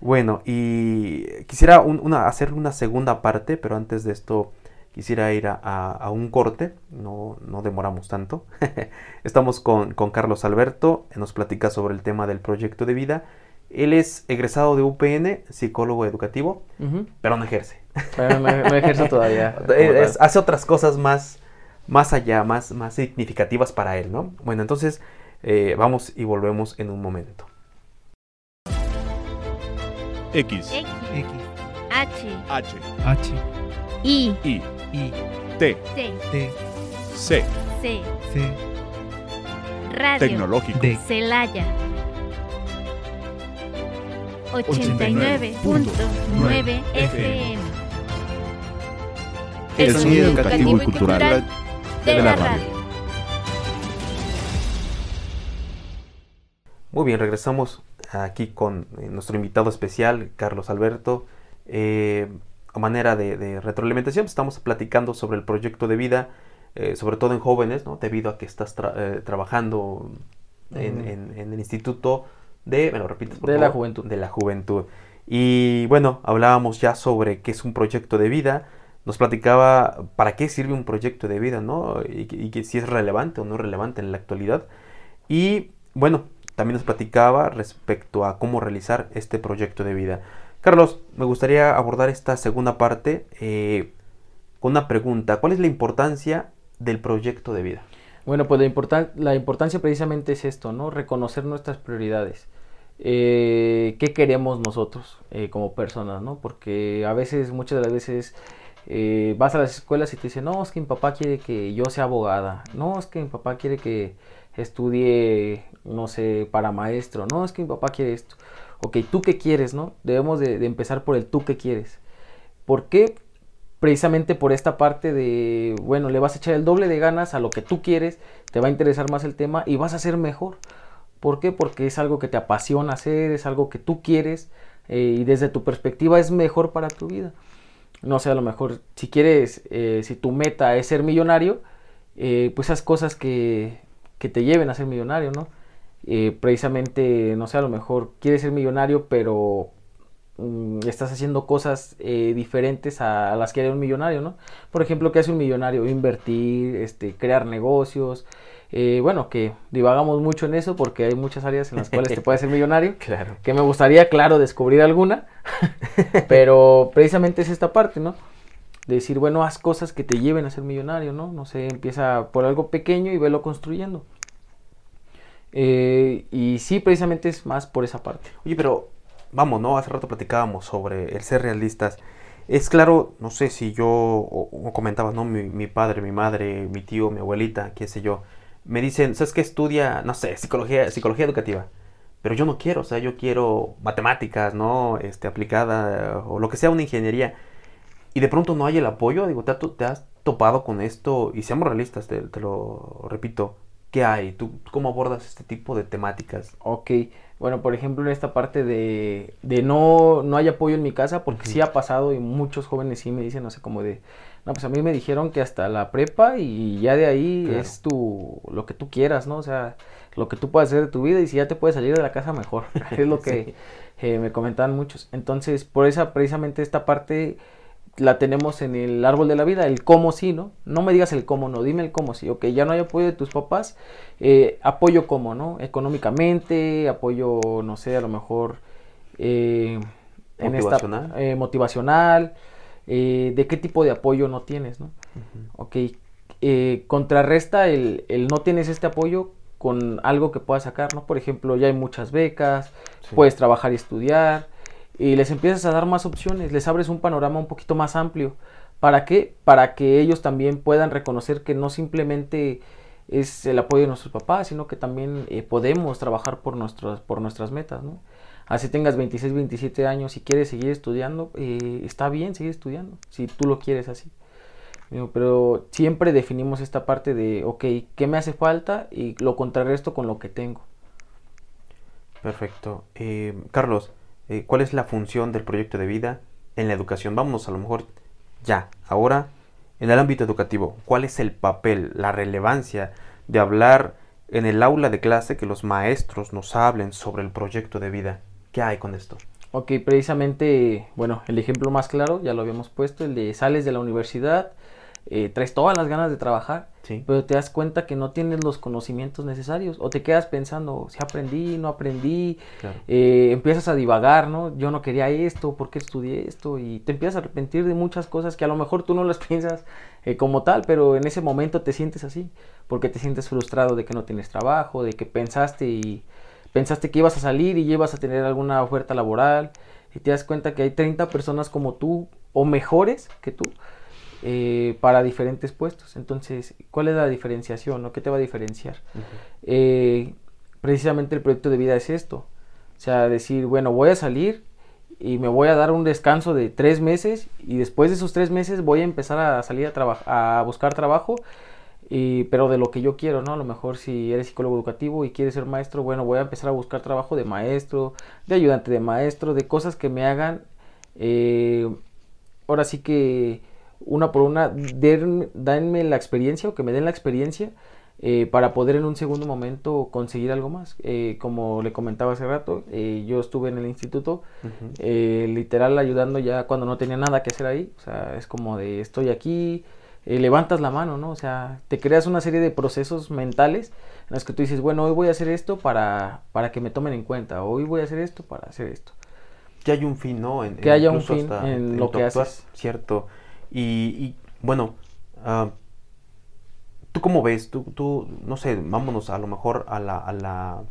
Bueno, y quisiera una, hacer una segunda parte, pero antes de esto quisiera ir a, un corte, no, no demoramos tanto. Estamos con, Carlos Alberto, nos platica sobre el tema del proyecto de vida. Él es egresado de UPN, psicólogo educativo, pero no ejerce. Pero no, ejerce todavía. hace otras cosas más, más allá, más, más significativas para él, ¿no? Bueno, entonces eh, vamos y volvemos en un momento. X. X. H. H. H. I. I. I. T. T. T. C. C. C. Radio. Tecnológico. D. Celaya. 89.9 FM. El sonido educativo y cultural de la radio. Muy bien, regresamos aquí con eh, nuestro invitado especial, Carlos Alberto. Eh, a manera de, retroalimentación, pues, estamos platicando sobre el proyecto de vida, eh, sobre todo en jóvenes, ¿no? debido a que estás trabajando en, el Instituto de, me lo repites, de la Juventud. De la Juventud. Y bueno, hablábamos ya sobre qué es un proyecto de vida. Nos platicaba para qué sirve un proyecto de vida, ¿no? Y, y que si es relevante o no relevante en la actualidad. Y bueno, también nos platicaba respecto a cómo realizar este proyecto de vida. Carlos, me gustaría abordar esta segunda parte eh, con una pregunta. ¿Cuál es la importancia del proyecto de vida? Bueno, pues la, la importancia precisamente es esto, ¿no? Reconocer nuestras prioridades. Eh, ¿Qué queremos nosotros eh, como personas, ¿no? Porque a veces, muchas de las veces, vas a las escuelas y te dicen, no, es que mi papá quiere que yo sea abogada, no, es que mi papá quiere que estudie, no sé, para maestro, no, es que mi papá quiere esto. Ok, ¿tú qué quieres, no? Debemos de, empezar por el tú qué quieres. ¿Por qué? Precisamente por esta parte de, bueno, le vas a echar el doble de ganas a lo que tú quieres, te va a interesar más el tema y vas a ser mejor. ¿Por qué? Porque es algo que te apasiona hacer, es algo que tú quieres eh, y desde tu perspectiva es mejor para tu vida. No sé, a lo mejor si quieres, eh, si tu meta es ser millonario, eh, pues esas cosas que, que te lleven a ser millonario, ¿no? Eh, precisamente, no sé, a lo mejor quieres ser millonario, pero mm, estás haciendo cosas eh, diferentes a, las que haría un millonario, ¿no? Por ejemplo, ¿qué hace un millonario? Invertir, este, crear negocios. Eh, bueno, que divagamos mucho en eso porque hay muchas áreas en las cuales te puedes ser millonario. Claro. Que me gustaría, claro, descubrir alguna. pero precisamente es esta parte, ¿no? Decir, bueno, haz cosas que te lleven a ser millonario, ¿no? No sé, empieza por algo pequeño y velo construyendo. Eh, y sí, precisamente es más por esa parte. Oye, pero vamos, ¿no? Hace rato platicábamos sobre el ser realistas. Es claro, no sé si yo, o comentabas, ¿no? Mi, mi padre, mi madre, mi tío, mi abuelita, qué sé yo, me dicen, ¿sabes qué estudia? No sé, psicología, psicología educativa. Pero yo no quiero, o sea, yo quiero matemáticas, ¿no? Este, aplicada, o lo que sea, una ingeniería. Y de pronto no hay el apoyo, digo, te, ha te has topado con esto, y seamos realistas, te, te lo repito, ¿qué hay? ¿Tú cómo abordas este tipo de temáticas? Ok, bueno, por ejemplo, en esta parte de, de no, no hay apoyo en mi casa, porque sí ha pasado y muchos jóvenes sí me dicen, no sé, como de, no, pues a mí me dijeron que hasta la prepa y ya de ahí Claro. es tu, lo que tú quieras, ¿no? O sea, lo que tú puedas hacer de tu vida y si ya te puedes salir de la casa, mejor. Es lo que eh, me comentaban muchos. Entonces, por esa, precisamente esta parte la tenemos en el árbol de la vida, el cómo sí, ¿no? No me digas el cómo no, dime el cómo sí. Ok, ya no hay apoyo de tus papás, eh, apoyo cómo, ¿no? Económicamente, apoyo, no sé, a lo mejor eh, en esta- Motivacional. eh, motivacional, eh, de qué tipo de apoyo no tienes, ¿no? Ok, eh, contrarresta el, el no tienes este apoyo con algo que puedas sacar, ¿no? Por ejemplo, ya hay muchas becas, Sí. puedes trabajar y estudiar, y les empiezas a dar más opciones, les abres un panorama un poquito más amplio. ¿Para qué? Para que ellos también puedan reconocer que no simplemente es el apoyo de nuestros papás, sino que también eh, podemos trabajar por, nuestros, por nuestras metas, ¿no? Así tengas 26, 27 años y quieres seguir estudiando, eh, está bien seguir estudiando, si tú lo quieres así. Pero siempre definimos esta parte de, ok, ¿qué me hace falta? Y lo contrarresto con lo que tengo. Perfecto. Eh, Carlos, eh, ¿cuál es la función del proyecto de vida en la educación? Vámonos a lo mejor ya, ahora, en el ámbito educativo. ¿Cuál es el papel, la relevancia de hablar en el aula de clase, que los maestros nos hablen sobre el proyecto de vida? ¿Qué hay con esto? Ok, precisamente, bueno, el ejemplo más claro, ya lo habíamos puesto, el de sales de la universidad, eh, traes todas las ganas de trabajar, Sí. pero te das cuenta que no tienes los conocimientos necesarios, o te quedas pensando, si aprendí, no aprendí, Claro. eh, empiezas a divagar, ¿no? Yo no quería esto, ¿por qué estudié esto? Y te empiezas a arrepentir de muchas cosas que a lo mejor tú no las piensas eh, como tal, pero en ese momento te sientes así, porque te sientes frustrado de que no tienes trabajo, de que pensaste y pensaste que ibas a salir y ibas a tener alguna oferta laboral y te das cuenta que hay 30 personas como tú o mejores que tú eh, para diferentes puestos. Entonces, ¿cuál es la diferenciación o qué te va a diferenciar? Eh, precisamente el proyecto de vida es esto. O sea, decir, bueno, voy a salir y me voy a dar un descanso de tres meses y después de esos tres meses voy a empezar a salir a, a buscar trabajo, y, pero de lo que yo quiero, ¿no? A lo mejor si eres psicólogo educativo y quieres ser maestro, bueno, voy a empezar a buscar trabajo de maestro, de ayudante de maestro, de cosas que me hagan, eh, ahora sí que una por una, den- denme la experiencia o que me den la experiencia eh, para poder en un segundo momento conseguir algo más. Eh, como le comentaba hace rato, eh, yo estuve en el instituto, eh, literal ayudando ya cuando no tenía nada que hacer ahí. O sea, es como de estoy aquí, eh, levantas la mano, ¿no? O sea, te creas una serie de procesos mentales en los que tú dices, bueno, hoy voy a hacer esto para, para que me tomen en cuenta, hoy voy a hacer esto para hacer esto. que haya un fin, ¿no? En- Que haya un fin hasta en lo que actuar, haces. Cierto. Y, y, bueno, ah, ¿tú cómo ves? Tú, tú, no sé, vámonos a lo mejor a la, a la, a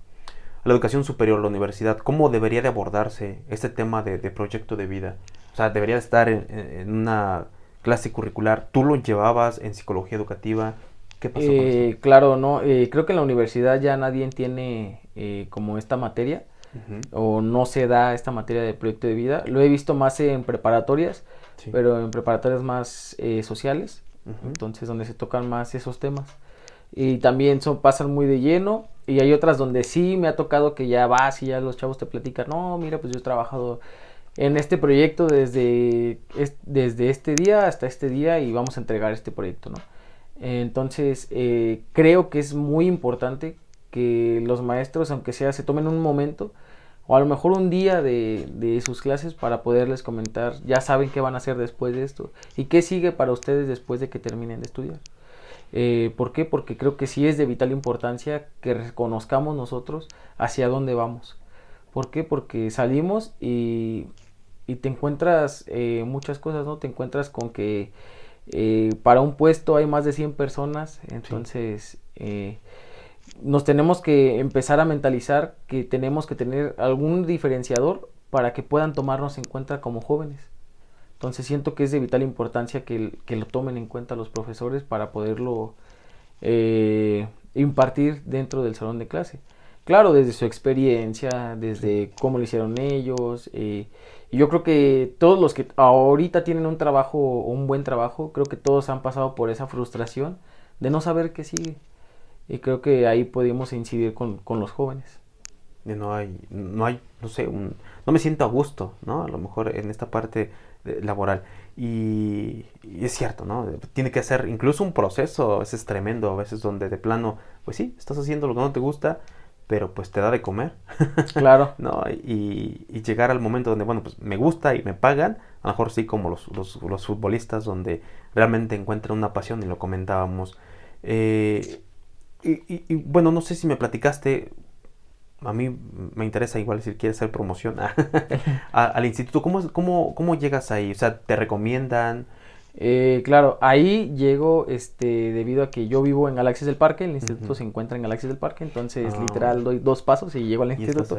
la educación superior, la universidad. ¿Cómo debería de abordarse este tema de, de proyecto de vida? O sea, debería de estar en, una clase curricular. ¿Tú lo llevabas en psicología educativa? ¿Qué pasó con Eh, eso? claro, no, eh, creo que en la universidad ya nadie tiene eh, como esta materia. O no se da esta materia de proyecto de vida. Lo he visto más en preparatorias, sí. pero en preparatorias más eh, sociales, Ujú. entonces donde se tocan más esos temas. Y también son, pasan muy de lleno y hay otras donde sí me ha tocado que ya vas y ya los chavos te platican, no, mira, pues yo he trabajado en este proyecto desde, es- desde este día hasta este día y vamos a entregar este proyecto, ¿no? Entonces, eh, creo que es muy importante que los maestros, aunque sea, se tomen un momento o a lo mejor un día de, de sus clases para poderles comentar, ya saben qué van a hacer después de esto y qué sigue para ustedes después de que terminen de estudiar. Eh, ¿Por qué? Porque creo que sí es de vital importancia que reconozcamos nosotros hacia dónde vamos. ¿Por qué? Porque salimos y, y te encuentras eh, muchas cosas, ¿no? Te encuentras con que eh, para un puesto hay más de 100 personas, entonces eh, nos tenemos que empezar a mentalizar que tenemos que tener algún diferenciador para que puedan tomarnos en cuenta como jóvenes. Entonces siento que es de vital importancia que, que lo tomen en cuenta los profesores para poderlo eh, impartir dentro del salón de clase. Claro, desde su experiencia, desde cómo lo hicieron ellos. Eh, y yo creo que todos los que ahorita tienen un trabajo, un buen trabajo, creo que todos han pasado por esa frustración de no saber qué sigue. Y creo que ahí podemos incidir con, con los jóvenes. No hay, no hay, no sé, un, no me siento a gusto, ¿no? A lo mejor en esta parte laboral. Y, es cierto, ¿no? Tiene que ser incluso un proceso, a veces tremendo, a veces donde de plano, pues sí, estás haciendo lo que no te gusta, pero pues te da de comer. Claro. ¿No? Y, llegar al momento donde, bueno, pues me gusta y me pagan, a lo mejor sí como los, los, futbolistas donde realmente encuentran una pasión y lo comentábamos. Eh, y, bueno, no sé si me platicaste, a mí me interesa igual si quieres hacer promoción al instituto. ¿Cómo, cómo, ¿Cómo llegas ahí? O sea, ¿te recomiendan? Eh, claro, ahí llego este, debido a que yo vivo en Galaxias del Parque, el instituto se encuentra en Galaxias del Parque, entonces ah. literal doy dos pasos y llego al instituto.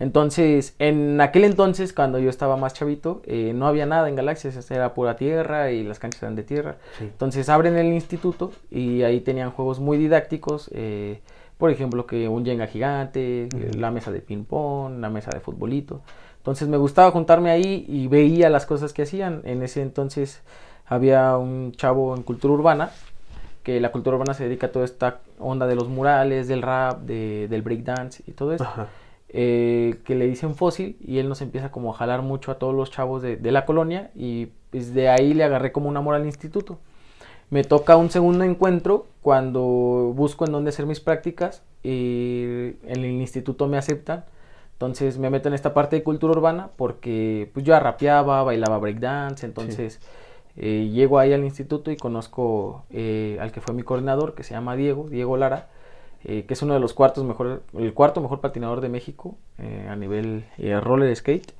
Entonces, en aquel entonces, cuando yo estaba más chavito, eh, no había nada en Galaxias, era pura tierra y las canchas eran de tierra. Entonces abren el instituto y ahí tenían juegos muy didácticos, eh, por ejemplo, que un Jenga gigante, la mesa de ping pong, la mesa de futbolito. Entonces me gustaba juntarme ahí y veía las cosas que hacían. En ese entonces había un chavo en cultura urbana, que la cultura urbana se dedica a toda esta onda de los murales, del rap, de, del breakdance y todo eso. Eh, que le dicen fósil y él nos empieza como a jalar mucho a todos los chavos de, de la colonia y pues de ahí le agarré como un amor al instituto. Me toca un segundo encuentro cuando busco en dónde hacer mis prácticas y en el instituto me aceptan. Entonces me meto en esta parte de cultura urbana porque pues yo rapeaba, bailaba breakdance, entonces eh, llego ahí al instituto y conozco eh, al que fue mi coordinador, que se llama Diego, Diego Lara, eh, que es uno de los cuartos mejor, el cuarto mejor patinador de México a nivel roller skate.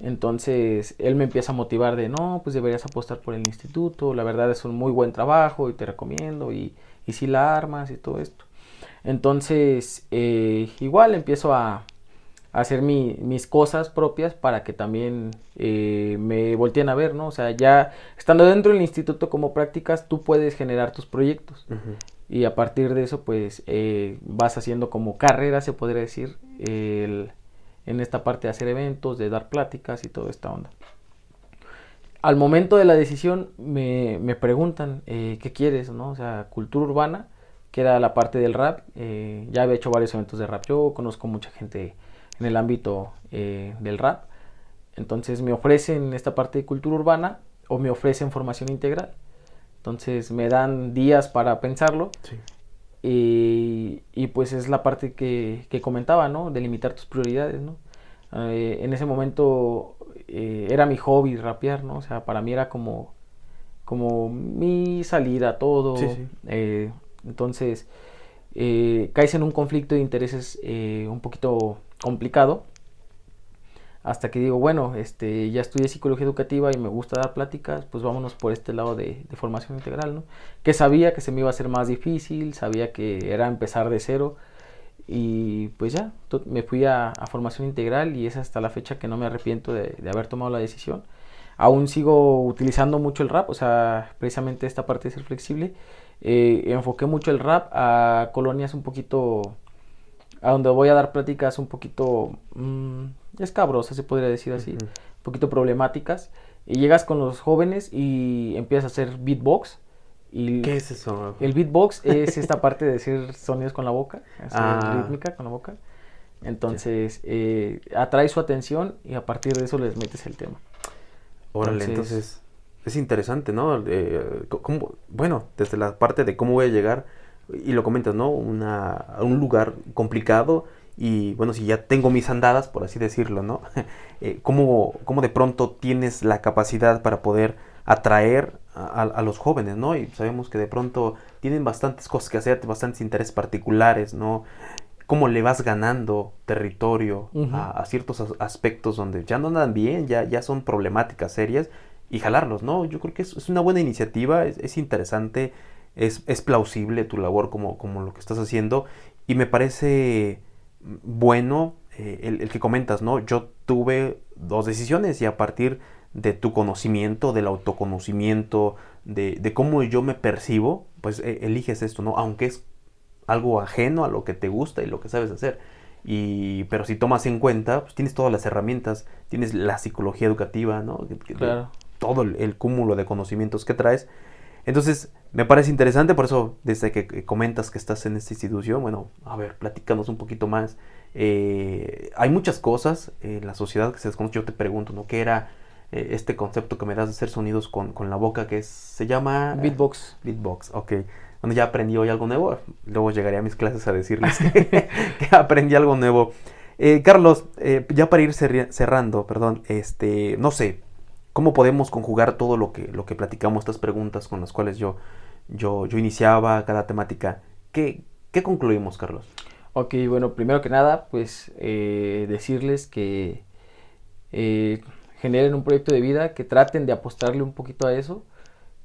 Entonces él me empieza a motivar de, no, pues deberías apostar por el instituto, la verdad es un muy buen trabajo y te recomiendo y, y si la armas y todo esto. Entonces igual empiezo a, hacer mis cosas propias para que también eh, me volteen a ver, ¿no? O sea, ya estando dentro del instituto como prácticas, tú puedes generar tus proyectos. Y a partir de eso, pues, eh, vas haciendo como carrera, se podría decir, en esta parte de hacer eventos, de dar pláticas y toda esta onda. Al momento de la decisión me, me preguntan, eh, ¿qué quieres, no? O sea, cultura urbana, que era la parte del rap. ya había hecho varios eventos de rap. Yo conozco mucha gente en el ámbito eh, del rap. Entonces me ofrecen esta parte de cultura urbana o me ofrecen formación integral. Entonces me dan días para pensarlo. Y, pues es la parte que, comentaba, ¿no? Delimitar tus prioridades, ¿no? Eh, en ese momento eh, era mi hobby rapear, ¿no? O sea, para mí era como, como mi salida, todo. entonces, caes en un conflicto de intereses un poquito complicado. Hasta que digo, bueno, este, ya estudié psicología educativa y me gusta dar pláticas, pues vámonos por este lado de, formación integral, ¿no? Que sabía que se me iba a hacer más difícil, sabía que era empezar de cero. Y pues ya, me fui a, formación integral y es hasta la fecha que no me arrepiento de, haber tomado la decisión. Aún sigo utilizando mucho el rap, o sea, precisamente esta parte de ser flexible. Eh, enfoqué mucho el rap a colonias un poquito a donde voy a dar pláticas un poquito mmm, escabrosas, se podría decir así, un poquito problemáticas. Y llegas con los jóvenes y empiezas a hacer beatbox. Y ¿Qué es eso? El beatbox es esta parte de decir sonidos con la boca, hacer ah. rítmica con la boca. Entonces, eh, atrae su atención y a partir de eso les metes el tema. Órale, entonces, es interesante, ¿no? Eh, bueno, desde la parte de cómo voy a llegar y lo comentas, ¿no? Una, un lugar complicado y bueno, si ya tengo mis andadas, por así decirlo, ¿no? eh, ¿cómo, de pronto tienes la capacidad para poder atraer a, los jóvenes, ¿no? Y sabemos que de pronto tienen bastantes cosas que hacer, bastantes intereses particulares, ¿no? ¿Cómo le vas ganando territorio a, ciertos aspectos donde ya no andan bien, ya, ya son problemáticas serias y jalarlos, ¿no? Yo creo que es, una buena iniciativa, es, es interesante es, es plausible tu labor como, como, lo que estás haciendo y me parece bueno eh, el, que comentas, ¿no? Yo tuve dos decisiones y a partir de tu conocimiento, del autoconocimiento, de, de cómo yo me percibo, pues eh, eliges esto, ¿no? Aunque es algo ajeno a lo que te gusta y lo que sabes hacer. Y, pero si tomas en cuenta, pues tienes todas las herramientas, tienes la psicología educativa, ¿no? Claro. Todo el, el cúmulo de conocimientos que traes. Entonces, me parece interesante, por eso, desde que comentas que estás en esta institución, bueno, a ver, platícanos un poquito más. Eh, hay muchas cosas en la sociedad que se desconoce. Yo te pregunto, ¿no? ¿Qué era eh, este concepto que me das de hacer sonidos con, con la boca que es- se llama... Beatbox. Beatbox, ok. Bueno, ya aprendí hoy algo nuevo. Luego llegaré a mis clases a decirles que, que aprendí algo nuevo. Eh, Carlos, ya para ir cerrando, perdón, este, no sé, ¿cómo podemos conjugar todo lo que, lo que platicamos, estas preguntas con las cuales yo, yo, yo iniciaba cada temática? ¿Qué, qué concluimos, Carlos? Ok, bueno, primero que nada, pues eh, decirles que eh, generen un proyecto de vida, que traten de apostarle un poquito a eso,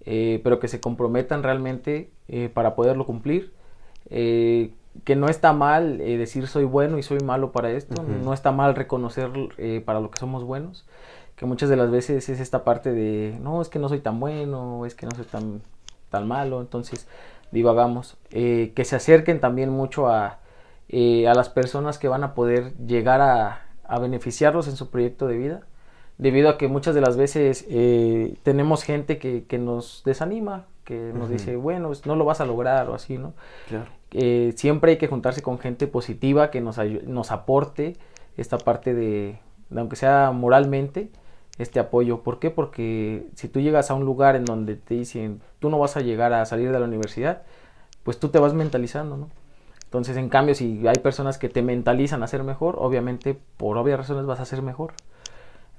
eh, pero que se comprometan realmente para poderlo cumplir. Que no está mal decir soy bueno y soy malo para esto, no está mal reconocer para lo que somos buenos, que muchas de las veces es esta parte de no, es que no soy tan bueno, es que no soy tan, tan malo, entonces divagamos. Eh, que se acerquen también mucho a, eh, a las personas que van a poder llegar a, a beneficiarlos en su proyecto de vida, debido a que muchas de las veces eh, tenemos gente que, que nos desanima, que nos dice, bueno, pues, no lo vas a lograr o así, ¿no? Claro. Siempre hay que juntarse con gente positiva que nos, nos aporte esta parte de, de, aunque sea moralmente, este apoyo. ¿Por qué? Porque si tú llegas a un lugar en donde te dicen, tú no vas a llegar a salir de la universidad, pues tú te vas mentalizando, ¿no? Entonces, en cambio, si hay personas que te mentalizan a ser mejor, obviamente, por obvias razones vas a ser mejor.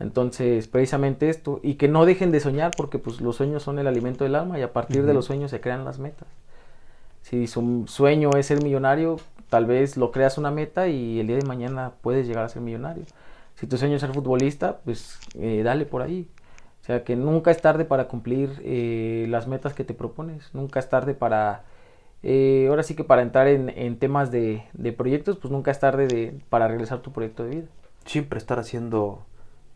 Entonces, precisamente esto, y que no dejen de soñar, porque pues los sueños son el alimento del alma y a partir de Ujú. los sueños se crean las metas. Si su sueño es ser millonario, tal vez lo creas una meta y el día de mañana puedes llegar a ser millonario. Si tu sueño es ser futbolista, pues eh, dale por ahí. O sea, que nunca es tarde para cumplir eh, las metas que te propones. Nunca es tarde para, eh, ahora sí que para entrar en, temas de, proyectos, pues nunca es tarde de, para realizar tu proyecto de vida. siempre estar haciendo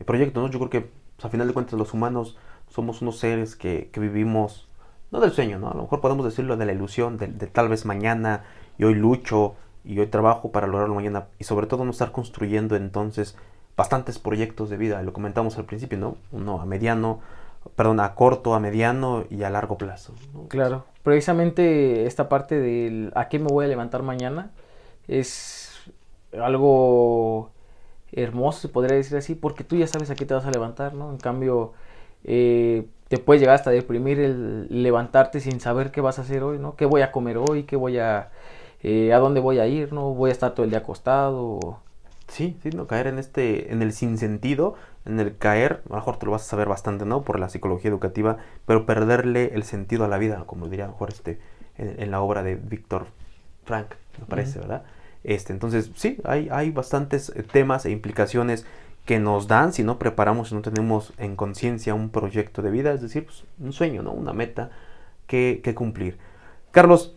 proyectos, ¿no? Yo creo que pues, a final de cuentas los humanos somos unos seres que, que vivimos, no del sueño, ¿no? A lo mejor podemos decirlo de la ilusión, de, de tal vez mañana y hoy lucho y hoy trabajo para lograrlo mañana y sobre todo no estar construyendo entonces bastantes proyectos de vida, lo comentamos al principio, ¿no? Uno a mediano, perdón, a corto, a mediano y a largo plazo. Claro, precisamente esta parte del a qué me voy a levantar mañana es algo hermoso, se podría decir así, porque tú ya sabes a qué te vas a levantar, ¿no? En cambio, eh, te puede llegar hasta deprimir el levantarte sin saber qué vas a hacer hoy, ¿no? ¿Qué voy a comer hoy? ¿Qué voy a... eh, ¿A dónde voy a ir? ¿No? ¿Voy a estar todo el día acostado? Sí, sí, no caer en este, en el sinsentido, en el caer, a lo mejor te lo vas a saber bastante, ¿no? Por la psicología educativa, pero perderle el sentido a la vida, como diría a lo mejor este, en, en la obra de Víctor Frank, me parece. ¿verdad? Este, entonces, sí, hay, hay bastantes eh, temas e implicaciones que nos dan si no preparamos, si no tenemos en conciencia un proyecto de vida, es decir, pues, un sueño, ¿no? Una meta que, que cumplir. Carlos,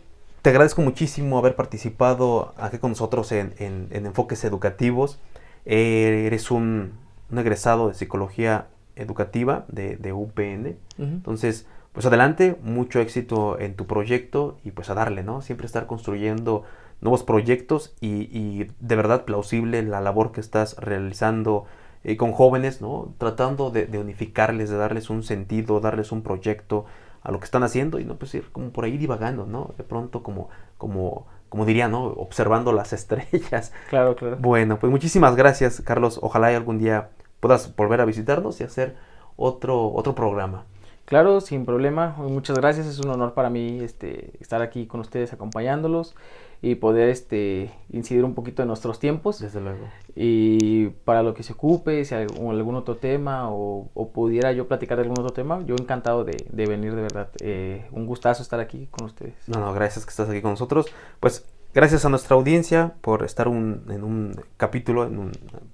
te agradezco muchísimo haber participado aquí con nosotros en, en- en Enfoques Educativos. Eh, eres un, un egresado de Psicología Educativa de, de UPN. Entonces, pues adelante, mucho éxito en tu proyecto y pues a darle, ¿no? Siempre estar construyendo nuevos proyectos y, y de verdad plausible la labor que estás realizando eh, con jóvenes, ¿no? Tratando de, de unificarles, de darles un sentido, darles un proyecto a lo que están haciendo y no pues ir como por ahí divagando, ¿no? De pronto como, como, como diría, ¿no? Observando las estrellas. Claro, claro. Bueno, pues muchísimas gracias, Carlos. Ojalá y algún día puedas volver a visitarnos y hacer otro, otro programa. Claro, sin problema. Muchas gracias. Es un honor para mí este, estar aquí con ustedes acompañándolos y poder este, incidir un poquito en nuestros tiempos. Desde luego. Y para lo que se ocupe, si hay algún, otro tema o, o pudiera yo platicar de algún otro tema, yo encantado de, de venir de verdad. Eh, un gustazo estar aquí con ustedes. No, no, gracias que estás aquí con nosotros. Pues gracias a nuestra audiencia por estar un- en un capítulo, en una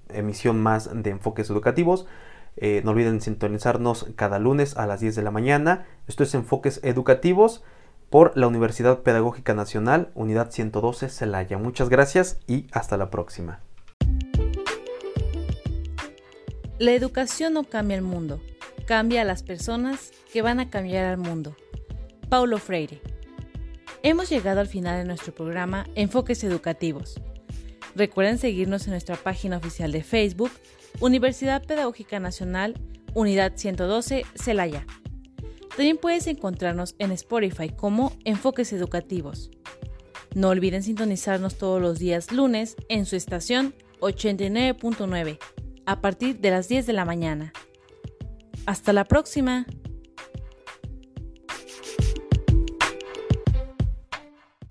emisión más de Enfoques Educativos. Eh, no olviden sintonizarnos cada lunes a las 10 de la mañana. Esto es Enfoques Educativos por la Universidad Pedagógica Nacional, Unidad 112, Celaya. Muchas gracias y hasta la próxima. La educación no cambia el mundo, cambia a las personas que van a cambiar al mundo. Paulo Freire. Hemos llegado al final de nuestro programa Enfoques Educativos. Recuerden seguirnos en nuestra página oficial de Facebook, Universidad Pedagógica Nacional, Unidad 112, Celaya. También puedes encontrarnos en Spotify como Enfoques Educativos. No olviden sintonizarnos todos los días lunes en su estación 89.9 a partir de las 10 de la mañana. Hasta la próxima.